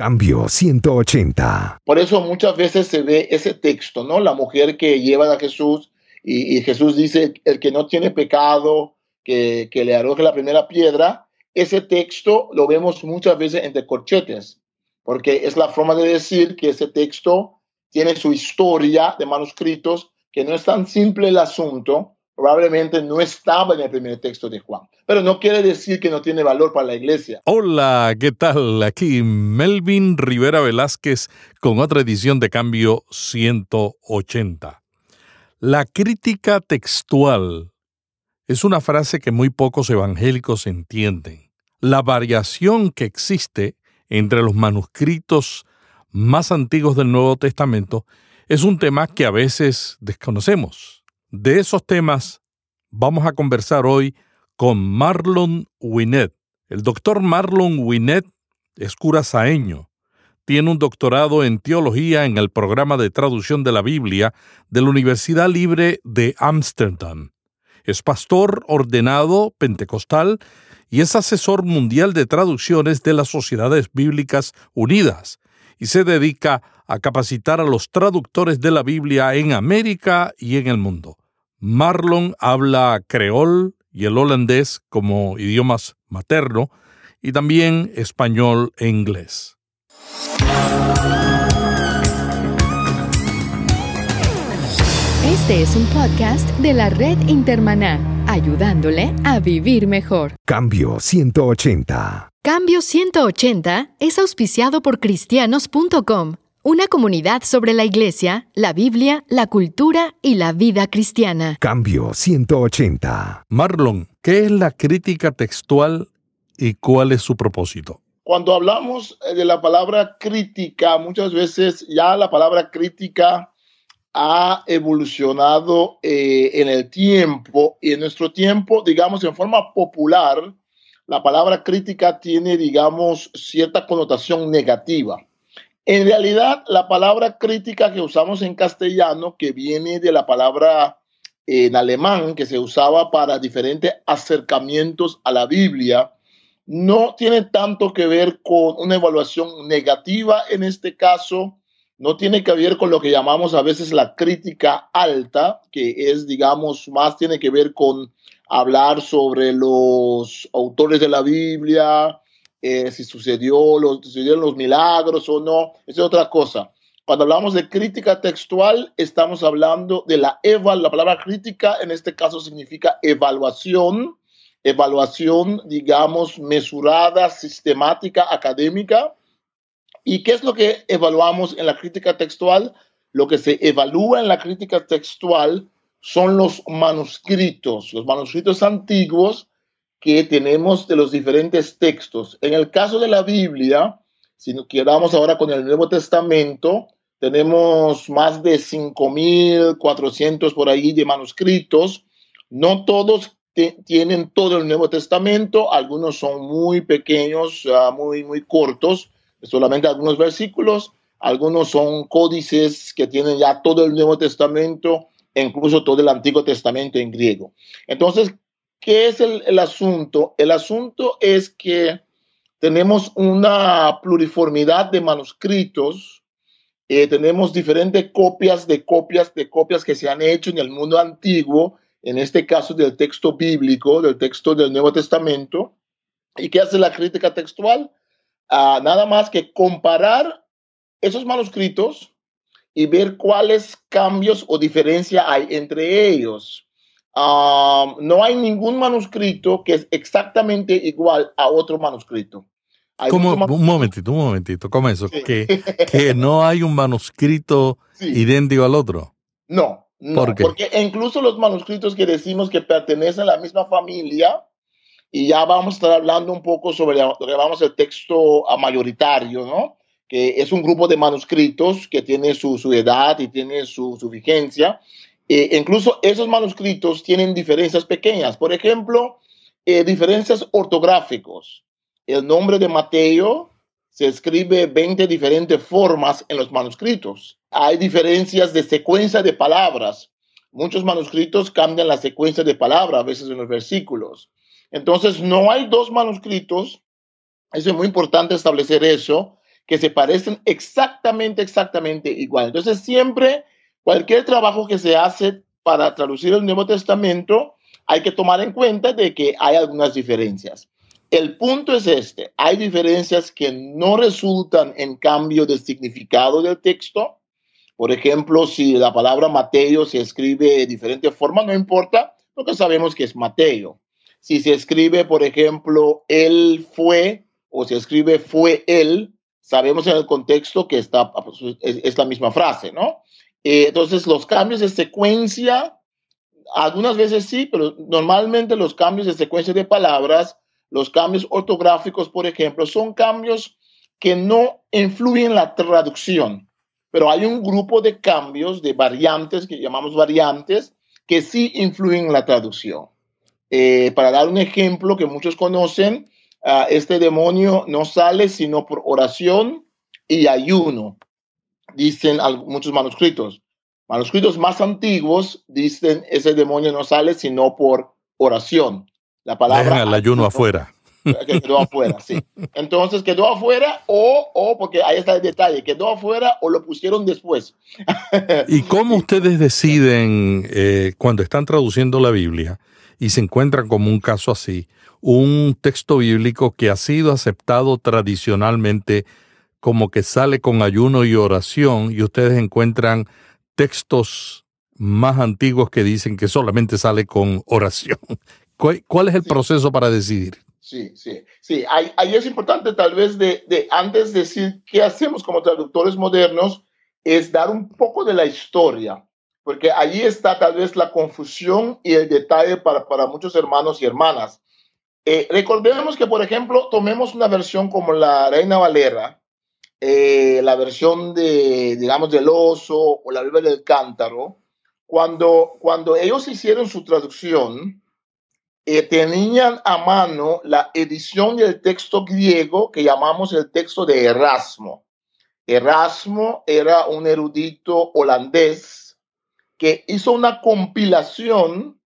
Cambio 180. Por eso muchas veces se ve ese texto, ¿no? La mujer que lleva a Jesús y, Jesús dice, el que no tiene pecado, que, que le arroje la primera piedra. Ese texto lo vemos muchas veces entre corchetes, porque es la forma de decir que ese texto tiene su historia de manuscritos, que no es tan simple el asunto, probablemente no estaba en el primer texto de Juan. Pero no quiere decir que no tiene valor para la iglesia. Hola, ¿qué tal? Aquí Melvin Rivera Velázquez con otra edición de Cambio 180. La crítica textual es una frase que muy pocos evangélicos entienden. La variación que existe entre los manuscritos más antiguos del Nuevo Testamento es un tema que a veces desconocemos. De esos temas vamos a conversar hoy con Marlon Winnet. El doctor Marlon Winnet es curazaeño. Tiene un doctorado en teología en el programa de traducción de la Biblia de la Universidad Libre de Ámsterdam. Es pastor ordenado pentecostal y es asesor mundial de traducciones de las Sociedades Bíblicas Unidas y se dedica a capacitar a los traductores de la Biblia en América y en el mundo. Marlon habla creol y el holandés como idiomas materno y también español e inglés. Este es un podcast de la red Intermaná, ayudándole a vivir mejor. Cambio 180. Cambio 180 es auspiciado por cristianos.com una comunidad sobre la Iglesia, la Biblia, la cultura y la vida cristiana. Cambio 180. Marlon, ¿qué es la crítica textual y cuál es su propósito? Cuando hablamos eh, de la palabra crítica, muchas veces ya la palabra crítica ha evolucionado eh, en el tiempo y en nuestro tiempo, digamos, en forma popular, la palabra crítica tiene, digamos, cierta connotación negativa. En realidad, la palabra crítica que usamos en castellano, que viene de la palabra en alemán que se usaba para diferentes acercamientos a la Biblia, no tiene tanto que ver con una evaluación negativa en este caso, no tiene que ver con lo que llamamos a veces la crítica alta, que es, digamos, más tiene que ver con hablar sobre los autores de la Biblia, eh, si sucedió, los, sucedieron los milagros o no, es otra cosa. Cuando hablamos de crítica textual, estamos hablando de la eval, la palabra crítica en este caso significa evaluación, evaluación, digamos, mesurada, sistemática, académica. ¿Y qué es lo que evaluamos en la crítica textual? Lo que se evalúa en la crítica textual son los manuscritos, los manuscritos antiguos que tenemos de los diferentes textos. En el caso de la Biblia, si nos quedamos ahora con el Nuevo Testamento, tenemos más de 5.400 por ahí de manuscritos. No todos tienen todo el Nuevo Testamento, algunos son muy pequeños, muy, muy cortos, solamente algunos versículos, algunos son códices que tienen ya todo el Nuevo Testamento, incluso todo el Antiguo Testamento en griego. Entonces, ¿Qué es el, asunto? El asunto es que tenemos una pluriformidad de manuscritos, eh, tenemos diferentes copias de copias de copias que se han hecho en el mundo antiguo, en este caso del texto bíblico, del texto del Nuevo Testamento. ¿Y qué hace la crítica textual? Ah, nada más que comparar esos manuscritos y ver cuáles cambios o diferencia hay entre ellos. Um, no hay ningún manuscrito que es exactamente igual a otro manuscrito. Un momentito, un momentito, ¿cómo eso? Que, que no hay un manuscrito idéntico al otro. No, no porque incluso los manuscritos que decimos que pertenecen a la misma familia, y ya vamos a estar hablando un poco sobre lo que llamamos el texto mayoritario, ¿no? que es un grupo de manuscritos que tiene su, su edad y tiene su, su vigencia, eh, incluso esos manuscritos tienen diferencias pequeñas. Por ejemplo, eh, diferencias ortográficos. El nombre de Mateo se escribe 20 diferentes formas en los manuscritos. Hay diferencias de secuencia de palabras. Muchos manuscritos cambian la secuencia de palabras a veces en los versículos. Entonces, no hay dos manuscritos. Eso es muy importante establecer eso que se parecen exactamente, exactamente igual. Entonces, siempre, cualquier trabajo que se hace para traducir el Nuevo Testamento, hay que tomar en cuenta de que hay algunas diferencias. El punto es este, hay diferencias que no resultan en cambio de significado del texto. Por ejemplo, si la palabra Mateo se escribe de diferente forma, no importa, porque sabemos que es Mateo. Si se escribe, por ejemplo, él fue o se escribe fue él, sabemos en el contexto que está, es, la misma frase, ¿no? Eh, entonces, los cambios de secuencia, algunas veces sí, pero normalmente los cambios de secuencia de palabras los cambios ortográficos, por ejemplo, son cambios que no influyen en la traducción, pero hay un grupo de cambios, de variantes, que llamamos variantes, que sí influyen en la traducción. Eh, para dar un ejemplo que muchos conocen, uh, este demonio no sale sino por oración y ayuno, dicen muchos manuscritos. Manuscritos más antiguos dicen ese demonio no sale sino por oración. La palabra. El ayuno afuera. Que quedó afuera, sí. Entonces quedó afuera o, o, porque ahí está el detalle, quedó afuera o lo pusieron después. ¿Y cómo ustedes deciden eh, cuando están traduciendo la Biblia y se encuentran como un caso así, un texto bíblico que ha sido aceptado tradicionalmente como que sale con ayuno y oración y ustedes encuentran textos más antiguos que dicen que solamente sale con oración. ¿Cuál, es el proceso para decidir? Sí, sí, sí. Ahí, es importante tal vez de, de, antes de decir qué hacemos como traductores modernos, es dar un poco de la historia, porque ahí está tal vez la confusión y el detalle para, para muchos hermanos y hermanas. Eh, recordemos que, por ejemplo, tomemos una versión como la Reina Valera, eh, la versión de, digamos, del oso o la Biblia del cántaro, cuando, cuando ellos hicieron su traducción, eh, tenían a mano la edición del texto griego que llamamos el texto de Erasmo. Erasmo era un erudito holandés que hizo una compilación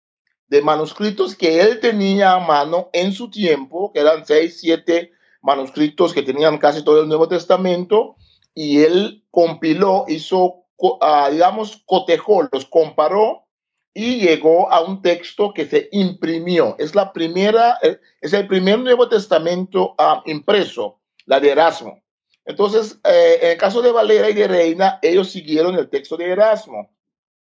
de manuscritos que él tenía a mano en su tiempo, que eran seis, siete manuscritos que tenían casi todo el Nuevo Testamento, y él compiló, hizo, ah, digamos, cotejó, los comparó y llegó a un texto que se imprimió. Es la primera, es el primer Nuevo Testamento ah, impreso, la de Erasmo. Entonces, eh, en el caso de Valera y de Reina, ellos siguieron el texto de Erasmo.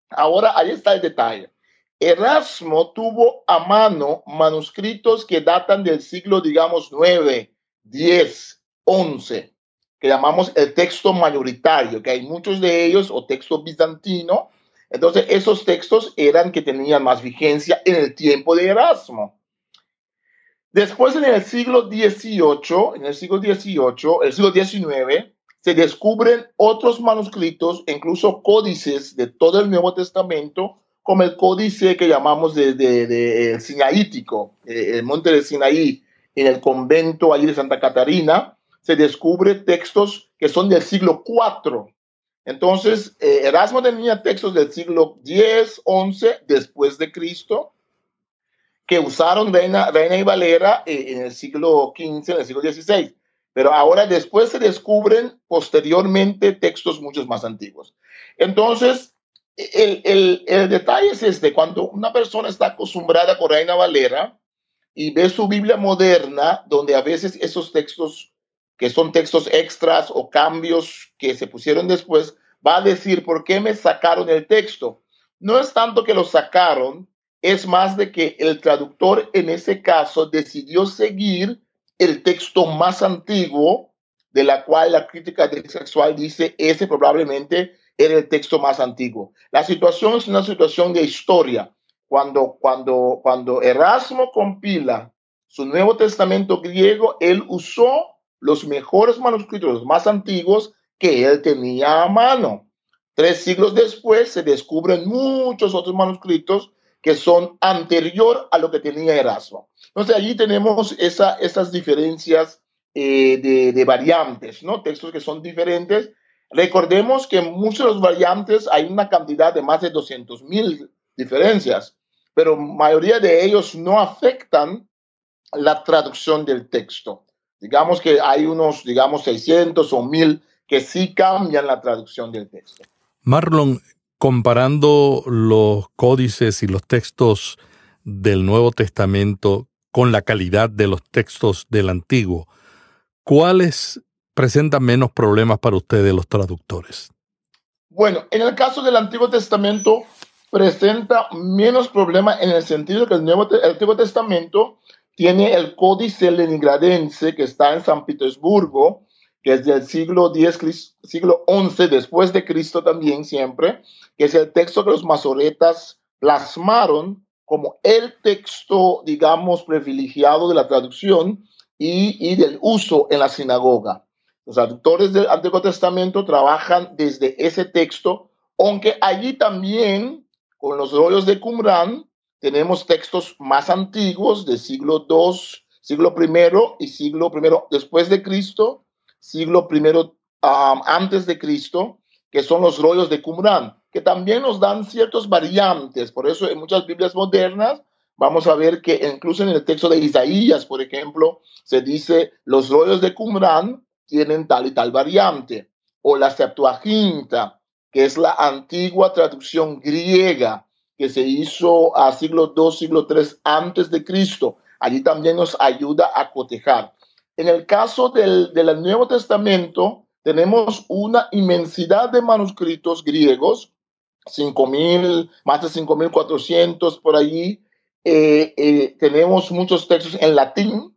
Ahora, ahí está el detalle. Erasmo tuvo a mano manuscritos que datan del siglo, digamos, 9, 10, 11, que llamamos el texto mayoritario, que hay muchos de ellos, o texto bizantino, entonces, esos textos eran que tenían más vigencia en el tiempo de Erasmo. Después, en el siglo XVIII, en el siglo XVIII, el siglo XIX, se descubren otros manuscritos, incluso códices de todo el Nuevo Testamento, como el códice que llamamos de, de, Sinaítico, eh, el monte de Sinaí, en el convento allí de Santa Catarina, se descubre textos que son del siglo IV, entonces, eh, Erasmo tenía textos del siglo X, XI después de Cristo, que usaron Reina, Reina y Valera eh, en el siglo XV, en el siglo XVI. Pero ahora después se descubren posteriormente textos muchos más antiguos. Entonces, el, el, el detalle es este, cuando una persona está acostumbrada con Reina Valera y ve su Biblia moderna, donde a veces esos textos que son textos extras o cambios que se pusieron después, va a decir, ¿por qué me sacaron el texto? No es tanto que lo sacaron, es más de que el traductor en ese caso decidió seguir el texto más antiguo, de la cual la crítica sexual dice, ese probablemente era el texto más antiguo. La situación es una situación de historia. Cuando, cuando, cuando Erasmo compila su Nuevo Testamento griego, él usó los mejores manuscritos, los más antiguos que él tenía a mano. Tres siglos después se descubren muchos otros manuscritos que son anterior a lo que tenía Erasmo. Entonces allí tenemos esa, esas diferencias eh, de, de, variantes, ¿no? Textos que son diferentes. Recordemos que en muchos de los variantes hay una cantidad de más de 200 mil diferencias, pero mayoría de ellos no afectan la traducción del texto. Digamos que hay unos, digamos, 600 o 1000 que sí cambian la traducción del texto. Marlon, comparando los códices y los textos del Nuevo Testamento con la calidad de los textos del Antiguo, ¿cuáles presentan menos problemas para ustedes los traductores? Bueno, en el caso del Antiguo Testamento presenta menos problemas en el sentido que el, Nuevo, el Antiguo Testamento tiene el Códice Leningradense que está en San Petersburgo, que es del siglo X, siglo XI después de Cristo también siempre, que es el texto que los masoretas plasmaron como el texto, digamos, privilegiado de la traducción y, y del uso en la sinagoga. Los traductores del Antiguo Testamento trabajan desde ese texto, aunque allí también, con los rollos de Qumran, tenemos textos más antiguos del siglo II, siglo I y siglo I después de Cristo, siglo I antes de Cristo, que son los rollos de Qumran, que también nos dan ciertas variantes. Por eso en muchas Biblias modernas vamos a ver que incluso en el texto de Isaías, por ejemplo, se dice los rollos de Qumran tienen tal y tal variante. O la Septuaginta, que es la antigua traducción griega que se hizo a siglo II, siglo III antes de Cristo. Allí también nos ayuda a cotejar. En el caso del, del Nuevo Testamento, tenemos una inmensidad de manuscritos griegos, 5.000, más de 5.400 por allí. Eh, eh, tenemos muchos textos en latín,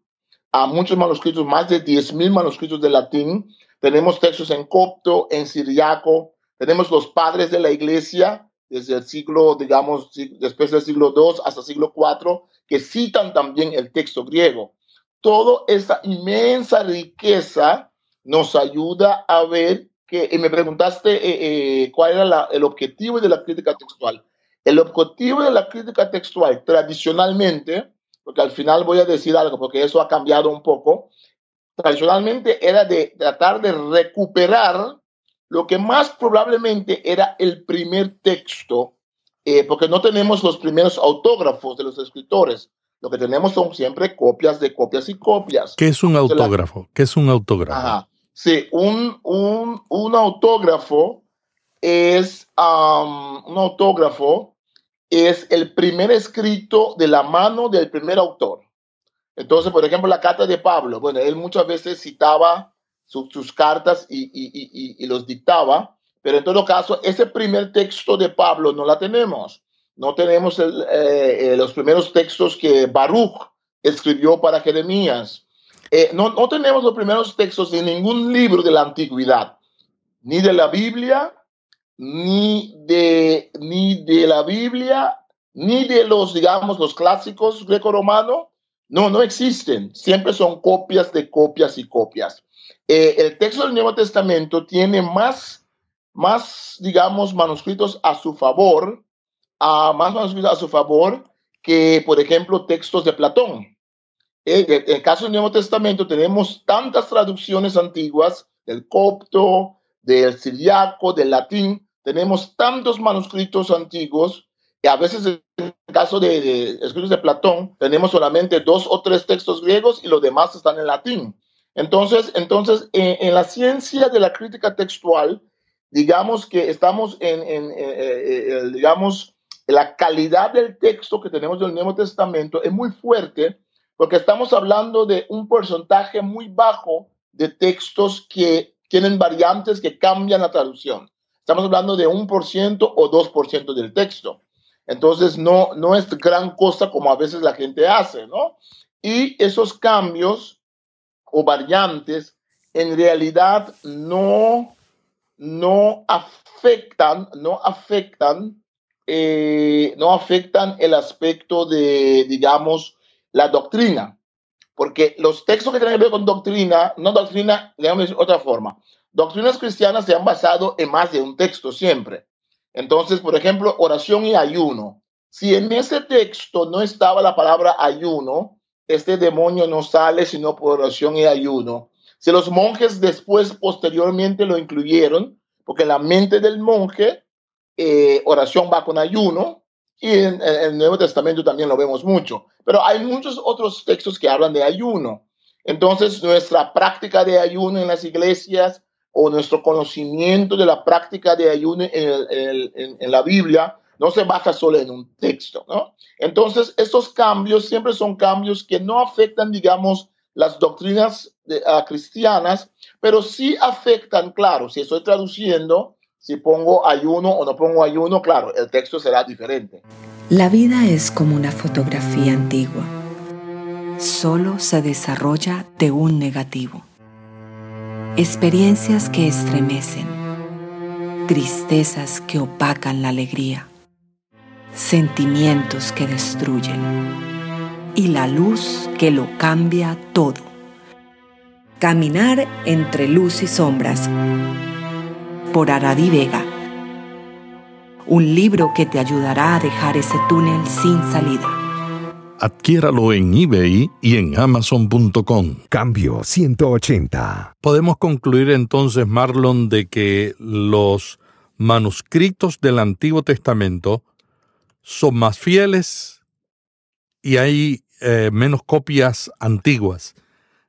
a muchos manuscritos, más de 10.000 manuscritos de latín. Tenemos textos en copto, en siriaco. Tenemos los padres de la iglesia, desde el siglo, digamos, después del siglo II hasta el siglo IV, que citan también el texto griego. Toda esa inmensa riqueza nos ayuda a ver que, y me preguntaste eh, eh, cuál era el objetivo de la crítica textual. El objetivo de la crítica textual tradicionalmente, porque al final voy a decir algo, porque eso ha cambiado un poco, tradicionalmente era de tratar de recuperar lo que más probablemente era el primer texto, eh, porque no tenemos los primeros autógrafos de los escritores. Lo que tenemos son siempre copias de copias y copias. ¿Qué es un autógrafo? ¿Qué es un autógrafo? Sí, un, un, un autógrafo es um, un autógrafo es el primer escrito de la mano del primer autor. Entonces, por ejemplo, la carta de Pablo, bueno, él muchas veces citaba sus cartas y, los dictaba, pero en todo caso, ese primer texto de Pablo no la tenemos. No tenemos eh, eh, los primeros textos que Baruch escribió para Jeremías. Eh, no, no tenemos los primeros textos de ningún libro de la antigüedad, ni de la Biblia, ni de, ni de la Biblia, ni de los, digamos, los clásicos greco-romanos. No, no existen. Siempre son copias de copias y copias. Eh, el texto del Nuevo Testamento tiene más, más, digamos, manuscritos a su favor, a, más manuscritos a su favor que, por ejemplo, textos de Platón. En el caso del Nuevo Testamento tenemos tantas traducciones antiguas del copto, del siriaco, del latín, tenemos tantos manuscritos antiguos que a veces en el caso de, de, escritos de Platón tenemos solamente dos o tres textos griegos y los demás están en latín. Entonces, entonces en, la ciencia de la crítica textual, digamos que estamos en, en eh, eh, eh, digamos, la calidad del texto que tenemos del Nuevo Testamento es muy fuerte porque estamos hablando de un porcentaje muy bajo de textos que tienen variantes que cambian la traducción. Estamos hablando de un por ciento o dos por ciento del texto. Entonces, no, no es gran cosa como a veces la gente hace, ¿no? Y esos cambios o variantes en realidad no, no afectan, no afectan, eh, no afectan el aspecto de, digamos, la doctrina. Porque los textos que tienen que ver con doctrina, no doctrina, digamos de otra forma. Doctrinas cristianas se han basado en más de un texto siempre. Entonces, por ejemplo, oración y ayuno. Si en ese texto no estaba la palabra ayuno, este demonio no sale sino por oración y ayuno. Si los monjes después, posteriormente lo incluyeron, porque la mente del monje, eh, oración va con ayuno, y en, el Nuevo Testamento también lo vemos mucho. Pero hay muchos otros textos que hablan de ayuno. Entonces, nuestra práctica de ayuno en las iglesias o nuestro conocimiento de la práctica de ayuno en la Biblia no se basa solo en un texto, ¿no? Entonces, estos cambios siempre son cambios que no afectan, digamos, las doctrinas ah, cristianas, pero sí afectan, claro, si estoy traduciendo, si pongo ayuno o no pongo ayuno, claro, el texto será diferente. La vida es como una fotografía antigua. Solo se desarrolla de un negativo. Experiencias que estremecen. Tristezas que opacan la alegría sentimientos que destruyen y la luz que lo cambia todo. Caminar entre luz y sombras por Aradi Vega. Un libro que te ayudará a dejar ese túnel sin salida. Adquiéralo en eBay y en amazon.com. Cambio 180. Podemos concluir entonces, Marlon, de que los manuscritos del Antiguo Testamento son más fieles y hay eh, menos copias antiguas.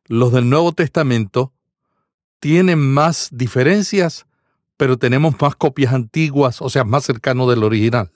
Los del Nuevo Testamento tienen más diferencias, pero tenemos más copias antiguas, o sea, más cercano del original.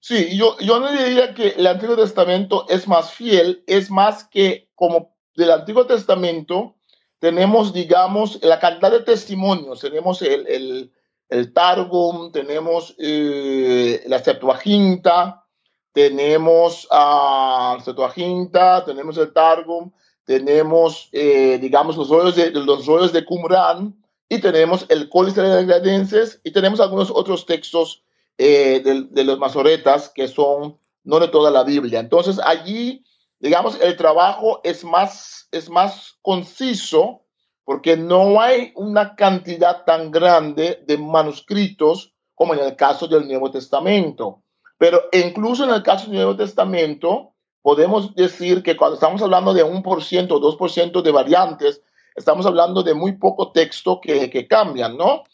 Sí, yo, yo no diría que el Antiguo Testamento es más fiel, es más que como del Antiguo Testamento tenemos, digamos, la cantidad de testimonios, tenemos el, el, el Targum, tenemos eh, la Septuaginta, tenemos uh, Septuaginta, tenemos el Targum, tenemos, eh, digamos, los rollos de, los rollos de Qumran, y tenemos el Códice de Gradenses, y tenemos algunos otros textos eh, de, de, los masoretas que son no de toda la Biblia. Entonces, allí, digamos, el trabajo es más, es más conciso, porque no hay una cantidad tan grande de manuscritos como en el caso del Nuevo Testamento. Pero incluso en el caso del Nuevo Testamento, podemos decir que cuando estamos hablando de un por ciento, dos por ciento de variantes, estamos hablando de muy poco texto que, que cambian, ¿no?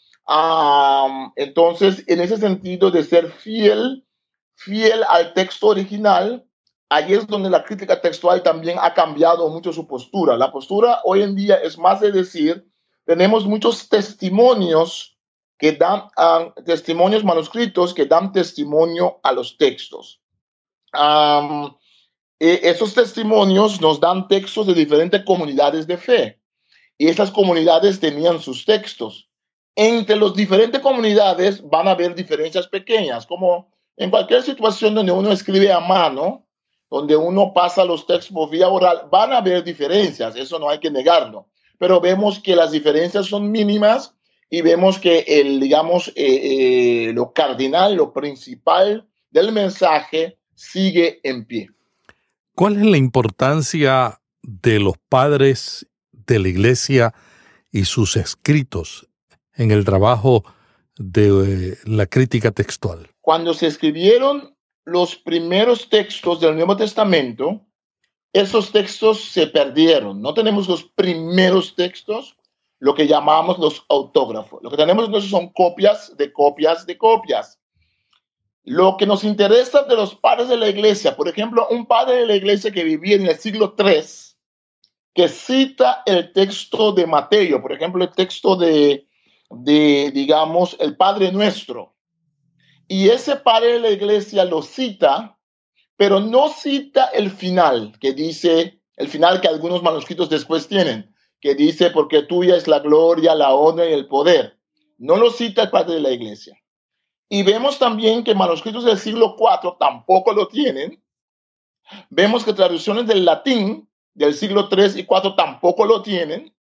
entonces, en ese sentido de ser fiel, fiel al texto original, ahí es donde la crítica textual también ha cambiado mucho su postura. La postura hoy en día es más de decir, tenemos muchos testimonios que dan, uh, testimonios manuscritos que dan testimonio a los textos. Um, esos testimonios nos dan textos de diferentes comunidades de fe y esas comunidades tenían sus textos. Entre las diferentes comunidades van a haber diferencias pequeñas, como en cualquier situación donde uno escribe a mano, donde uno pasa los textos por vía oral, van a haber diferencias, eso no hay que negarlo, pero vemos que las diferencias son mínimas y vemos que el, digamos, eh, eh, lo cardinal, lo principal del mensaje sigue en pie. ¿Cuál es la importancia de los padres de la iglesia y sus escritos en el trabajo de eh, la crítica textual? Cuando se escribieron los primeros textos del Nuevo Testamento, esos textos se perdieron. No tenemos los primeros textos, lo que llamamos los autógrafos. Lo que tenemos entonces son copias de copias de copias. Lo que nos interesa de los padres de la iglesia, por ejemplo, un padre de la iglesia que vivía en el siglo III, que cita el texto de Mateo, por ejemplo, el texto de digamos, el Padre Nuestro, y ese padre de la iglesia lo cita, pero no cita el final, que dice, el final que algunos manuscritos después tienen, que dice, porque tuya es la gloria, la honra y el poder. No lo cita el padre de la iglesia. Y vemos también que manuscritos del siglo IV tampoco lo tienen. Vemos que traducciones del latín del siglo III y IV tampoco lo tienen.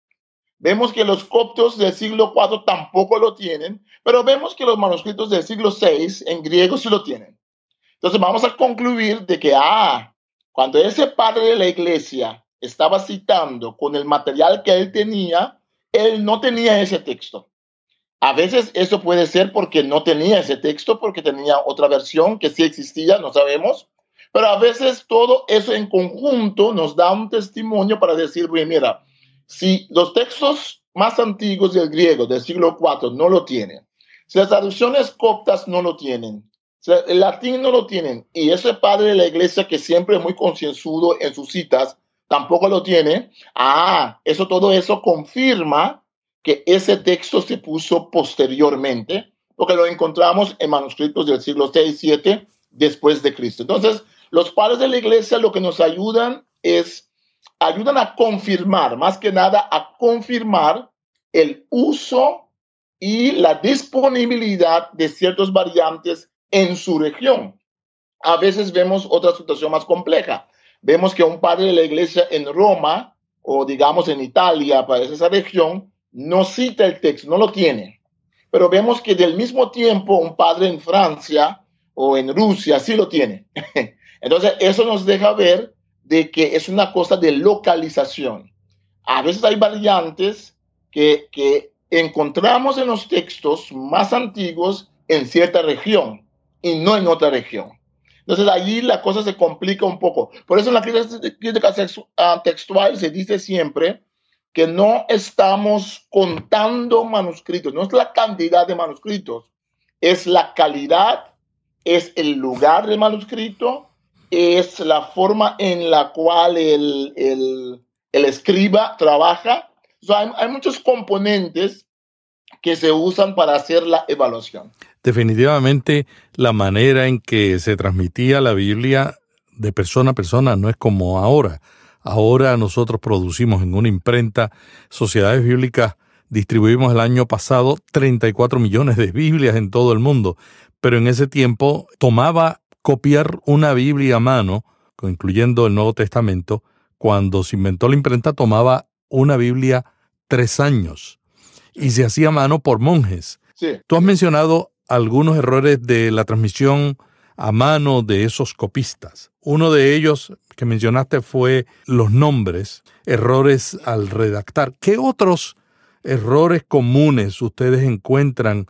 Vemos que los coptos del siglo IV tampoco lo tienen, pero vemos que los manuscritos del siglo VI en griego sí lo tienen. Entonces vamos a concluir de que, ah, cuando ese padre de la iglesia estaba citando con el material que él tenía, él no tenía ese texto. A veces eso puede ser porque no tenía ese texto, porque tenía otra versión que sí existía, no sabemos. Pero a veces todo eso en conjunto nos da un testimonio para decir, mira, si los textos más antiguos del griego del siglo IV no lo tienen, si las traducciones coptas no lo tienen, si el latín no lo tienen, y ese padre de la iglesia que siempre es muy concienzudo en sus citas, tampoco lo tiene. Ah, eso todo eso confirma que ese texto se puso posteriormente, porque lo encontramos en manuscritos del siglo 6 7 después de Cristo. Entonces, los padres de la iglesia lo que nos ayudan es, ayudan a confirmar, más que nada a confirmar el uso y la disponibilidad de ciertos variantes en su región. A veces vemos otra situación más compleja. Vemos que un padre de la iglesia en Roma o digamos en Italia, para esa región, no cita el texto, no lo tiene. Pero vemos que del mismo tiempo un padre en Francia o en Rusia sí lo tiene. Entonces, eso nos deja ver de que es una cosa de localización. A veces hay variantes que, que encontramos en los textos más antiguos en cierta región y no en otra región. Entonces allí la cosa se complica un poco. Por eso en la crítica ah, textual se dice siempre que no estamos contando manuscritos, no es la cantidad de manuscritos, es la calidad, es el lugar del manuscrito, es la forma en la cual el, el, escriba trabaja. hay, hay muchos componentes que se usan para hacer la evaluación. Definitivamente la manera en que se transmitía la Biblia de persona a persona no es como ahora. Ahora nosotros producimos en una imprenta Sociedades Bíblicas, distribuimos el año pasado 34 millones de Biblias en todo el mundo, pero en ese tiempo tomaba copiar una Biblia a mano, incluyendo el Nuevo Testamento, cuando se inventó la imprenta tomaba una Biblia tres años y se hacía a mano por monjes. Tú has mencionado algunos errores de la transmisión a mano de esos copistas. Uno de ellos que mencionaste fue los nombres, errores al redactar. ¿Qué otros errores comunes ustedes encuentran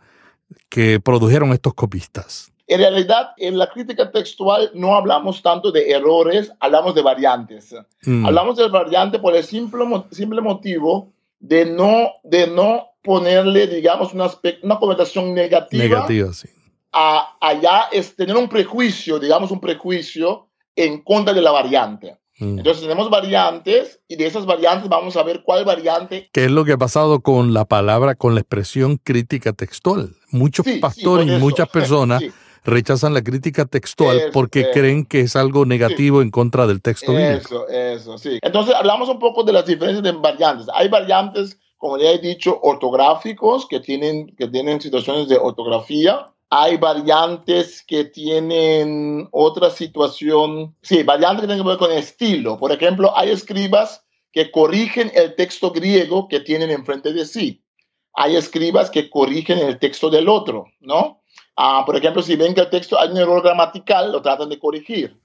que produjeron estos copistas? En realidad, en la crítica textual no hablamos tanto de errores, hablamos de variantes. Mm. Hablamos de variantes por el simple, simple motivo de no, de no ponerle, digamos, una, una connotación negativa. Negativa, sí. A, allá es tener un prejuicio, digamos, un prejuicio en contra de la variante. Mm. Entonces tenemos variantes y de esas variantes vamos a ver cuál variante. ¿Qué es lo que ha pasado con la palabra, con la expresión crítica textual? Muchos pastores y muchas personas rechazan la crítica textual porque creen que es algo negativo en contra del texto bíblico. Eso, eso, sí. Entonces hablamos un poco de las diferencias de variantes. Hay variantes, como ya he dicho, ortográficos que tienen, que tienen situaciones de ortografía. Hay variantes que tienen otra situación, sí, variantes que tienen que ver con estilo. Por ejemplo, hay escribas que corrigen el texto griego que tienen enfrente de sí. Hay escribas que corrigen el texto del otro, ¿no? Ah, por ejemplo, si ven que el texto hay un error gramatical, lo tratan de corregir.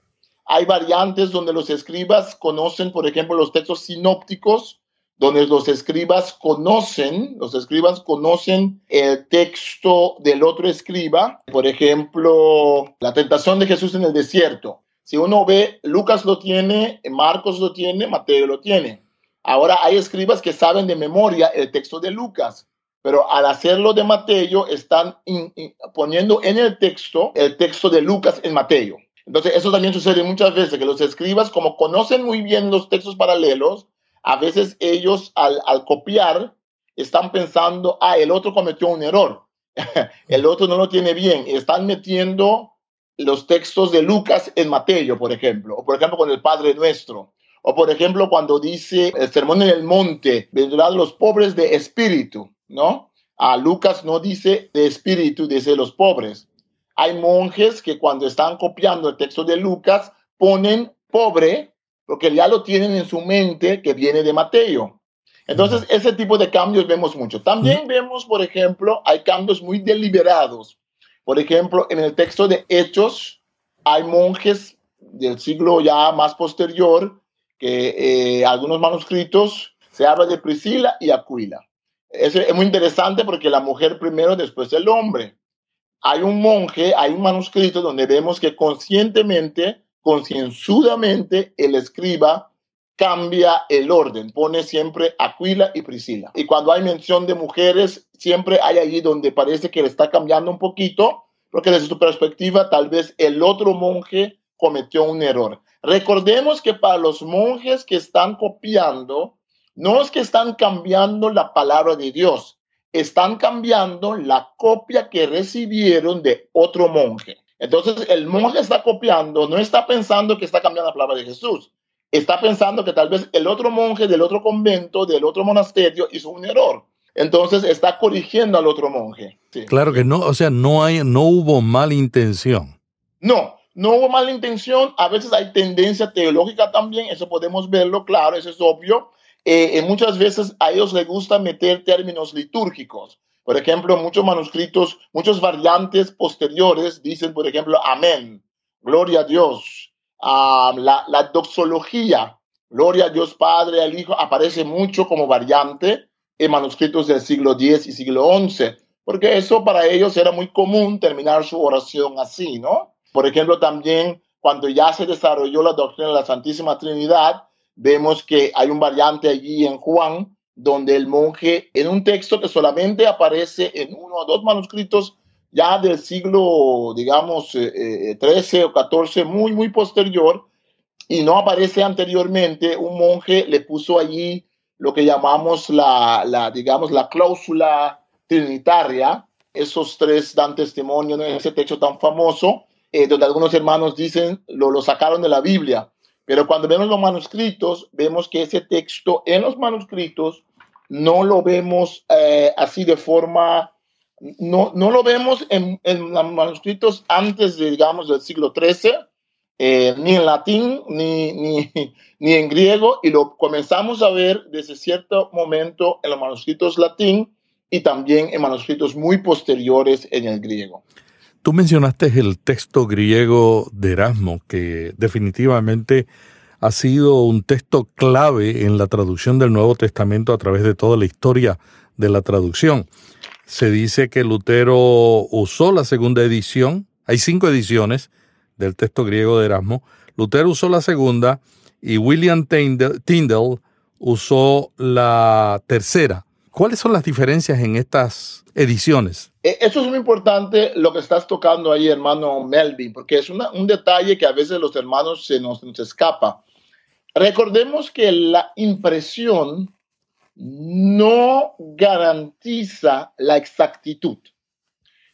Hay variantes donde los escribas conocen, por ejemplo, los textos sinópticos, donde los escribas conocen, los escribas conocen el texto del otro escriba. Por ejemplo, la tentación de Jesús en el desierto. Si uno ve, Lucas lo tiene, Marcos lo tiene, Mateo lo tiene. Ahora hay escribas que saben de memoria el texto de Lucas pero al hacerlo de Mateo están poniendo en el texto el texto de Lucas en Mateo. Entonces eso también sucede muchas veces, que los escribas como conocen muy bien los textos paralelos, a veces ellos al, al copiar están pensando, ah, el otro cometió un error, el otro no lo tiene bien, están metiendo los textos de Lucas en Mateo, por ejemplo, o por ejemplo con el Padre Nuestro. O por ejemplo cuando dice el sermón en el monte, vendrán los pobres de espíritu. ¿No? A Lucas no dice de espíritu, dice los pobres. Hay monjes que cuando están copiando el texto de Lucas ponen pobre porque ya lo tienen en su mente que viene de Mateo. Entonces, ese tipo de cambios vemos mucho. También vemos, por ejemplo, hay cambios muy deliberados. Por ejemplo, en el texto de Hechos, hay monjes del siglo ya más posterior que eh, algunos manuscritos se habla de Priscila y Aquila. Es muy interesante porque la mujer primero, después el hombre. Hay un monje, hay un manuscrito donde vemos que conscientemente, concienzudamente, el escriba cambia el orden, pone siempre Aquila y Priscila. Y cuando hay mención de mujeres, siempre hay allí donde parece que le está cambiando un poquito, porque desde su perspectiva tal vez el otro monje cometió un error. Recordemos que para los monjes que están copiando, no es que están cambiando la palabra de Dios, están cambiando la copia que recibieron de otro monje. Entonces, el monje está copiando, no está pensando que está cambiando la palabra de Jesús, está pensando que tal vez el otro monje del otro convento, del otro monasterio, hizo un error. Entonces está corrigiendo al otro monje. Claro que no, o sea, no hay, no hubo mala intención. No, no hubo mala intención. A veces hay tendencia teológica también, eso podemos verlo, claro, eso es obvio. Eh, muchas veces a ellos les gusta meter términos litúrgicos. Por ejemplo, muchos manuscritos, muchos variantes posteriores dicen, por ejemplo, amén, gloria a Dios. Ah, la doxología, gloria a Dios Padre, al Hijo, aparece mucho como variante en manuscritos del siglo X y siglo XI, porque eso para ellos era muy común terminar su oración así, ¿no? Por ejemplo, también cuando ya se desarrolló la doctrina de la Santísima Trinidad, vemos que hay un variante allí en Juan, donde el monje, en un texto que solamente aparece en uno o dos manuscritos ya del siglo, digamos, eh, 13 eh, o 14, muy, muy posterior, y no aparece anteriormente, un monje le puso allí lo que llamamos la, la digamos, la cláusula trinitaria. Esos tres dan testimonio en ese texto tan famoso, eh, donde algunos hermanos dicen, lo, lo sacaron de la Biblia. Pero cuando vemos los manuscritos, vemos que ese texto en los manuscritos no lo vemos eh, así de forma, no, no lo vemos en, en, los manuscritos antes, de, digamos, del siglo XIII, eh, ni en latín, ni, ni, ni, en griego, y lo comenzamos a ver desde cierto momento en los manuscritos latín y también en manuscritos muy posteriores en el griego. Tú mencionaste el texto griego de Erasmo, que definitivamente ha sido un texto clave en la traducción del Nuevo Testamento a través de toda la historia de la traducción. Se dice que Lutero usó la segunda edición, hay cinco ediciones del texto griego de Erasmo, Lutero usó la segunda y William Tyndale usó la tercera. ¿Cuáles son las diferencias en estas ediciones? Eh, eso es muy importante lo que estás tocando ahí, hermano Melvin, porque es un detalle que a veces los hermanos se nos, escapa. Recordemos que la impresión no garantiza la exactitud.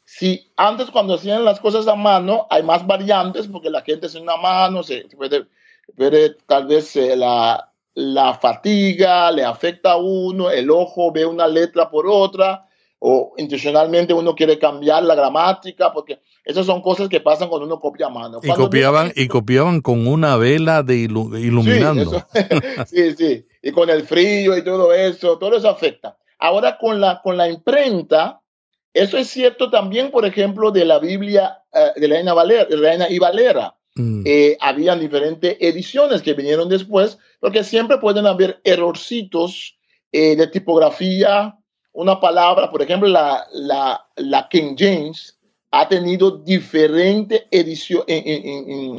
Si antes cuando hacían las cosas a mano hay más variantes porque la gente hace una mano, se puede, puede tal vez eh, la, la fatiga le afecta a uno, el ojo ve una letra por otra, o intencionalmente uno quiere cambiar la gramática, porque esas son cosas que pasan cuando uno copia a mano. y copiaban, y copiaban con una vela de iluminando. Sí, sí, y con el frío y todo eso, todo eso afecta. Ahora con la, con la imprenta, eso es cierto también, por ejemplo, de la Biblia uh, de Reina, Valera, Reina y Valera. Mm. Eh, habían diferentes ediciones que vinieron después, porque siempre pueden haber errorcitos eh, de tipografía, una palabra, por ejemplo, la, la, la King James ha tenido diferentes ediciones,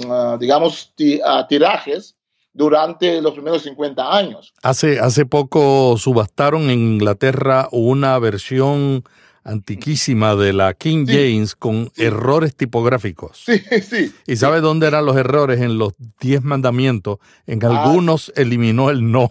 uh, digamos, uh, tirajes durante los primeros 50 años. Hace, hace poco subastaron en Inglaterra una versión antiquísima de la King James con errores tipográficos. Sí, sí. ¿Y sabe dónde eran los errores? En los diez mandamientos. En ah. algunos eliminó el no.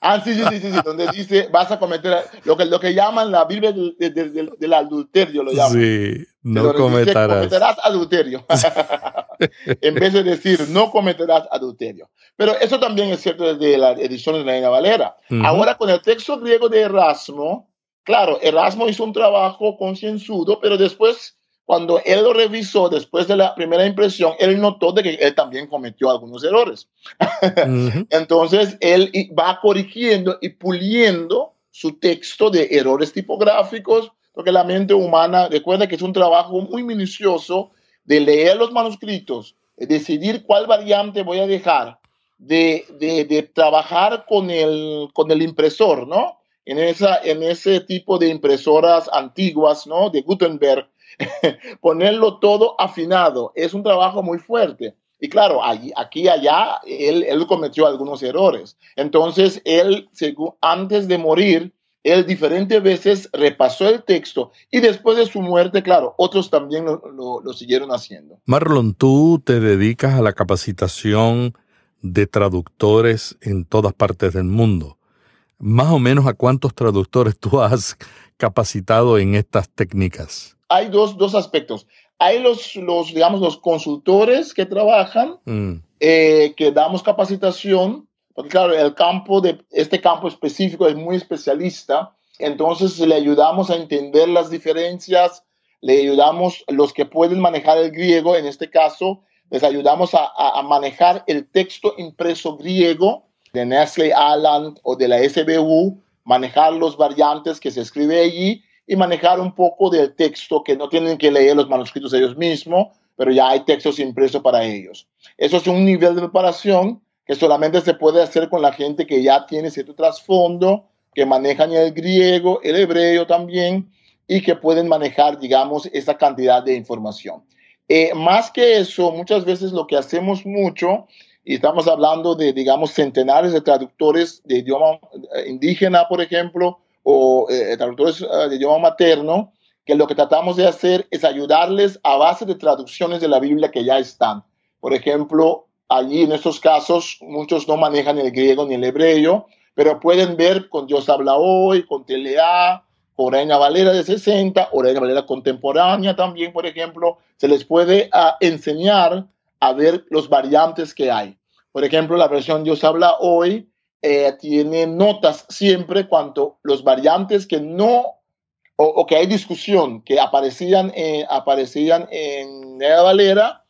Ah, sí, sí, sí, sí, donde dice, vas a cometer lo que, lo que llaman la Biblia del, adulterio, lo llaman. Sí, no cometerás. cometerás adulterio. en vez de decir, no cometerás adulterio. Pero eso también es cierto desde la edición de la Valera. Ahora, con el texto griego de Erasmo, claro, Erasmo hizo un trabajo concienzudo, pero después cuando él lo revisó después de la primera impresión, él notó de que él también cometió algunos errores. Entonces, él va corrigiendo y puliendo su texto de errores tipográficos, porque la mente humana, recuerda que es un trabajo muy minucioso de leer los manuscritos, de decidir cuál variante voy a dejar, de, de, de trabajar con el, con el impresor, ¿no? En, esa, en ese tipo de impresoras antiguas, ¿no? De Gutenberg, ponerlo todo afinado. Es un trabajo muy fuerte. Y claro, aquí y allá, él, él, cometió algunos errores. Entonces, él, antes de morir, él diferentes veces repasó el texto y después de su muerte, claro, otros también lo, lo, lo siguieron haciendo. Marlon, tú te dedicas a la capacitación de traductores en todas partes del mundo. Más o menos a cuántos traductores tú has capacitado en estas técnicas. Hay dos, dos aspectos. Hay los, los, digamos, los consultores que trabajan, mm. eh, que damos capacitación, porque claro, el campo de este campo específico es muy especialista, entonces le ayudamos a entender las diferencias, le ayudamos los que pueden manejar el griego, en este caso, les ayudamos a, a, manejar el texto impreso griego de Nestle Aland o de la SBU, manejar los variantes que se escribe allí y manejar un poco del texto que no tienen que leer los manuscritos ellos mismos, pero ya hay textos impresos para ellos. Eso es un nivel de preparación que solamente se puede hacer con la gente que ya tiene cierto trasfondo, que manejan el griego, el hebreo también, y que pueden manejar, digamos, esa cantidad de información. Eh, más que eso, muchas veces lo que hacemos mucho, y estamos hablando de, digamos, centenares de traductores de idioma eh, indígena, por ejemplo, o eh, traductores de idioma materno, que lo que tratamos de hacer es ayudarles a base de traducciones de la Biblia que ya están. Por ejemplo, allí en estos casos muchos no manejan el griego ni el hebreo, pero pueden ver con Dios habla hoy, con TLA, o Reina Valera de 60 o Reina Valera contemporánea también, por ejemplo, se les puede ah, enseñar a ver los variantes que hay. Por ejemplo, la versión Dios habla hoy eh, tiene notas siempre cuanto los variantes que no o, que hay discusión que aparecían, aparecían en Reina Valera,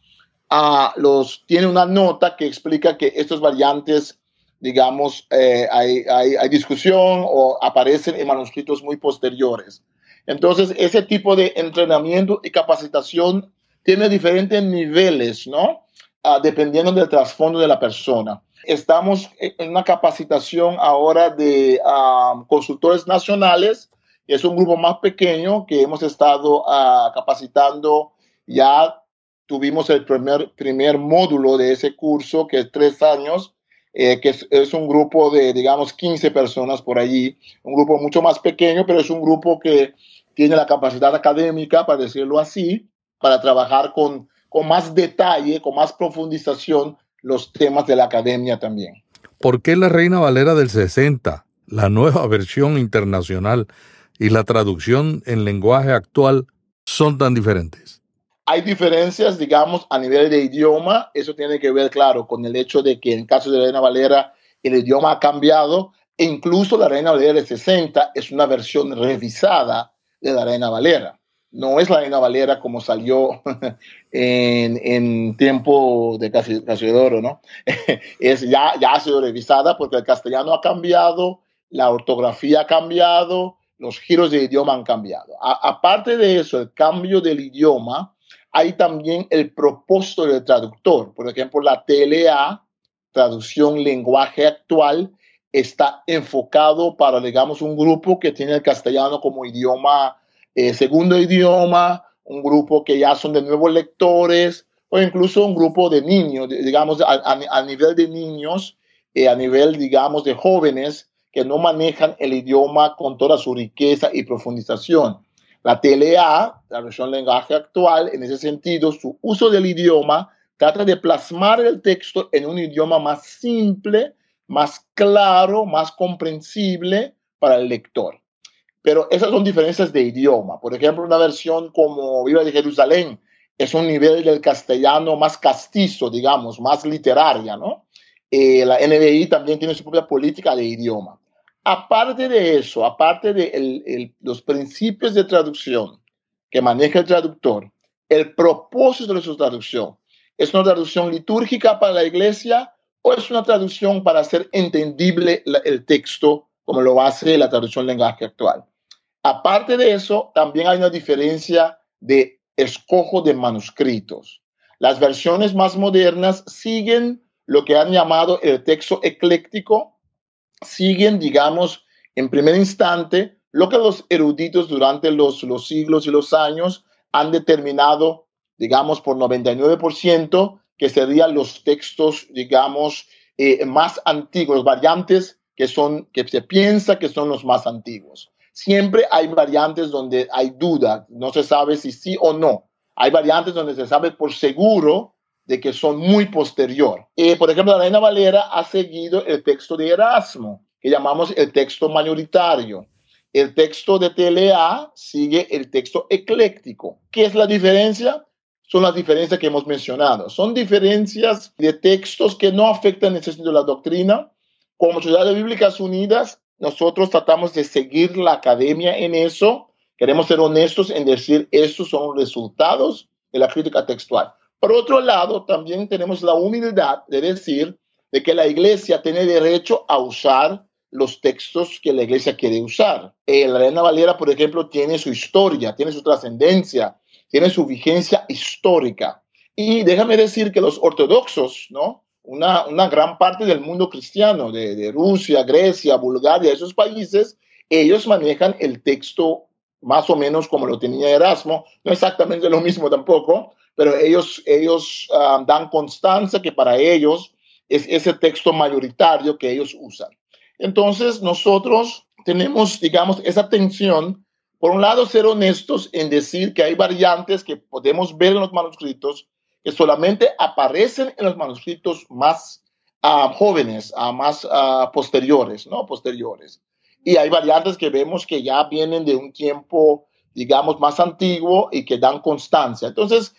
ah, los, tiene una nota que explica que estos variantes digamos, eh, hay, hay, discusión o aparecen en manuscritos muy posteriores. Entonces, ese tipo de entrenamiento y capacitación tiene diferentes niveles, ¿no? Ah, dependiendo del trasfondo de la persona. Estamos en una capacitación ahora de ah, consultores nacionales, es un grupo más pequeño que hemos estado uh, capacitando. Ya tuvimos el primer, primer módulo de ese curso, que es tres años, eh, que es, un grupo de, digamos, 15 personas por allí, un grupo mucho más pequeño, pero es un grupo que tiene la capacidad académica, para decirlo así, para trabajar con, con más detalle, con más profundización los temas de la academia también. ¿Por qué la Reina Valera del 60, la nueva versión internacional y la traducción en lenguaje actual son tan diferentes? Hay diferencias, digamos, a nivel de idioma. Eso tiene que ver, claro, con el hecho de que en el caso de la Reina Valera el idioma ha cambiado. E incluso la Reina Valera de 60 es una versión revisada de la Reina Valera. No es la Reina Valera como salió en, en tiempo de Casiodoro, ¿no? es, ya, ya ha sido revisada porque el castellano ha cambiado, la ortografía ha cambiado, los giros de idioma han cambiado. aparte de eso, el cambio del idioma hay también el propósito del traductor. Por ejemplo, la TLA, traducción lenguaje actual, está enfocado para, digamos, un grupo que tiene el castellano como idioma, eh, segundo idioma, un grupo que ya son de nuevos lectores, o incluso un grupo de niños, digamos, a, nivel de niños, eh, a nivel, digamos, de jóvenes que no manejan el idioma con toda su riqueza y profundización. La TLA, la versión lenguaje actual, en ese sentido, su uso del idioma trata de plasmar el texto en un idioma más simple, más claro, más comprensible para el lector. Pero esas son diferencias de idioma. Por ejemplo, una versión como Viva de Jerusalén es un nivel del castellano más castizo, digamos, más literaria, ¿no? Eh, la NBI también tiene su propia política de idioma. Aparte de eso, aparte de los principios de traducción que maneja el traductor, el propósito de su traducción, ¿es una traducción litúrgica para la iglesia o es una traducción para hacer entendible el texto como lo hace la traducción lenguaje actual? Aparte de eso, también hay una diferencia de escojo de manuscritos. Las versiones más modernas siguen lo que han llamado el texto ecléctico, siguen, digamos, en primer instante lo que los eruditos durante los, los siglos y los años han determinado, digamos, por 99%, que serían los textos, digamos, eh, más antiguos, variantes que, son, que se piensa que son los más antiguos. Siempre hay variantes donde hay duda, no se sabe si sí o no. Hay variantes donde se sabe por seguro de que son muy posterior. Eh, por ejemplo, la Reina Valera ha seguido el texto de Erasmo, que llamamos el texto mayoritario. El texto de TLA sigue el texto ecléctico. ¿Qué es la diferencia? Son las diferencias que hemos mencionado. Son diferencias de textos que no afectan el sentido de la doctrina. Como Sociedades Bíblicas Unidas, nosotros tratamos de seguir la academia en eso. Queremos ser honestos en decir estos son los resultados de la crítica textual. Por otro lado, también tenemos la humildad de decir de que la iglesia tiene derecho a usar los textos que la iglesia quiere usar. Eh, la Reina Valera, por ejemplo, tiene su historia, tiene su trascendencia, tiene su vigencia histórica. Y déjame decir que los ortodoxos, ¿no? Una, una gran parte del mundo cristiano, de, de Rusia, Grecia, Bulgaria, esos países, ellos manejan el texto más o menos como lo tenía Erasmo, no exactamente lo mismo tampoco, pero ellos, ellos ah, dan constancia que para ellos es ese texto mayoritario que ellos usan. Entonces, nosotros tenemos, digamos, esa tensión, por un lado, ser honestos en decir que hay variantes que podemos ver en los manuscritos que solamente aparecen en los manuscritos más ah, jóvenes, uh, más posteriores, ¿no? Posteriores. Y hay variantes que vemos que ya vienen de un tiempo, digamos, más antiguo y que dan constancia. Entonces,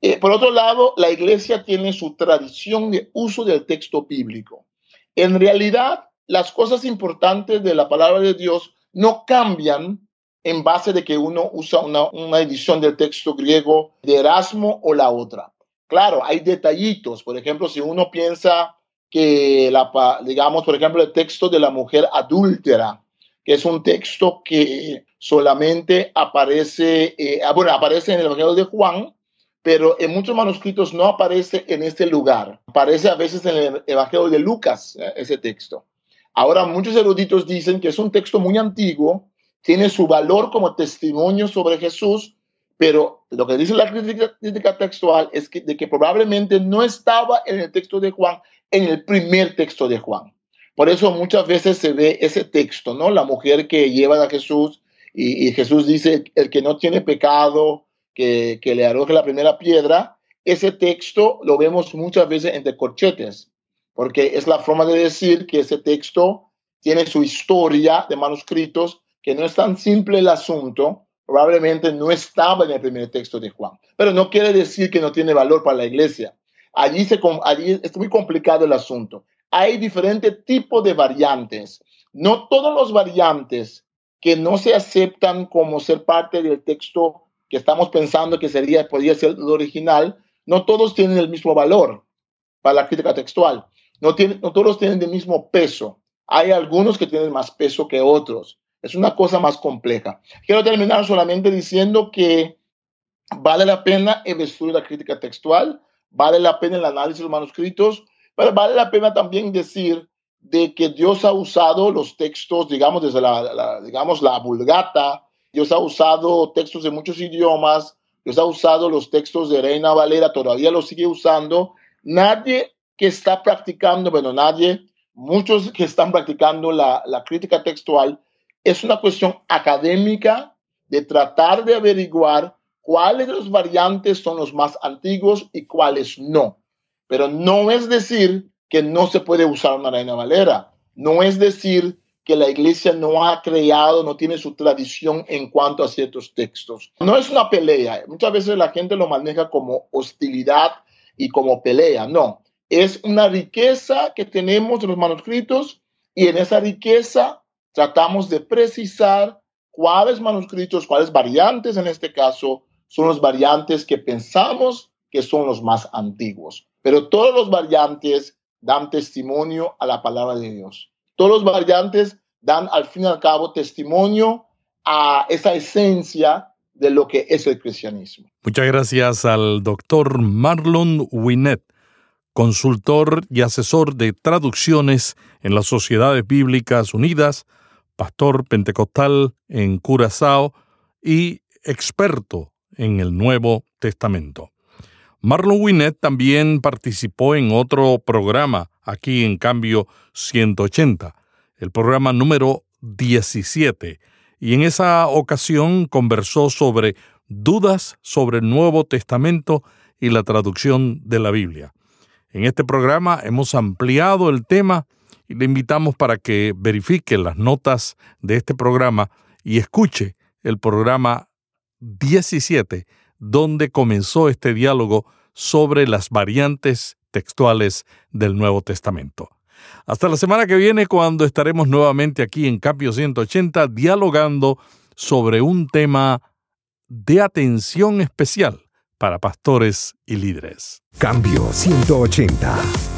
eh, por otro lado, la iglesia tiene su tradición de uso del texto bíblico. En realidad, las cosas importantes de la palabra de Dios no cambian en base de que uno usa una edición del texto griego de Erasmo o la otra. Claro, hay detallitos. Por ejemplo, si uno piensa que, la, digamos, por ejemplo, el texto de la mujer adúltera, que es un texto que solamente aparece, eh, ah, bueno, aparece en el Evangelio de Juan, pero en muchos manuscritos no aparece en este lugar. Aparece a veces en el Evangelio de Lucas, eh, ese texto. Ahora, muchos eruditos dicen que es un texto muy antiguo, tiene su valor como testimonio sobre Jesús, pero lo que dice la crítica, textual es que, probablemente no estaba en el texto de Juan, en el primer texto de Juan. Por eso muchas veces se ve ese texto, ¿no? La mujer que lleva a Jesús y, y Jesús dice, el que no tiene pecado, que, que le arroje la primera piedra. Ese texto lo vemos muchas veces entre corchetes, porque es la forma de decir que ese texto tiene su historia de manuscritos, que no es tan simple el asunto, probablemente no estaba en el primer texto de Juan, pero no quiere decir que no tiene valor para la iglesia. Allí, es muy complicado el asunto hay diferentes tipos de variantes. No todos los variantes que no se aceptan como ser parte del texto que estamos pensando que sería, podría ser el original, no todos tienen el mismo valor para la crítica textual. No, no todos tienen el mismo peso. Hay algunos que tienen más peso que otros. Es una cosa más compleja. Quiero terminar solamente diciendo que vale la pena el estudio de la crítica textual, vale la pena el análisis de los manuscritos, pero vale la pena también decir de que Dios ha usado los textos, digamos, desde la, digamos, la vulgata, Dios ha usado textos de muchos idiomas, Dios ha usado los textos de Reina Valera, todavía los sigue usando. Nadie que está practicando, bueno, nadie, muchos que están practicando la, la crítica textual, es una cuestión académica de tratar de averiguar cuáles de los variantes son los más antiguos y cuáles no. Pero no es decir que no se puede usar una reina valera. No es decir que la iglesia no ha creado, no tiene su tradición en cuanto a ciertos textos. No es una pelea. Muchas veces la gente lo maneja como hostilidad y como pelea. No, es una riqueza que tenemos en los manuscritos y en esa riqueza tratamos de precisar cuáles manuscritos, cuáles variantes en este caso son los variantes que pensamos que son los más antiguos. Pero todos los variantes dan testimonio a la palabra de Dios. Todos los variantes dan al fin y al cabo testimonio a esa esencia de lo que es el cristianismo. Muchas gracias al doctor Marlon Winnet, consultor y asesor de traducciones en las Sociedades Bíblicas Unidas, pastor pentecostal en Curazao y experto en el Nuevo Testamento. Marlon Winnet también participó en otro programa aquí en Cambio 180, el programa número 17, y en esa ocasión conversó sobre dudas sobre el Nuevo Testamento y la traducción de la Biblia. En este programa hemos ampliado el tema y le invitamos para que verifique las notas de este programa y escuche el programa 17, donde comenzó este diálogo sobre las variantes textuales del Nuevo Testamento. Hasta la semana que viene cuando estaremos nuevamente aquí en Cambio 180 dialogando sobre un tema de atención especial para pastores y líderes. Cambio 180.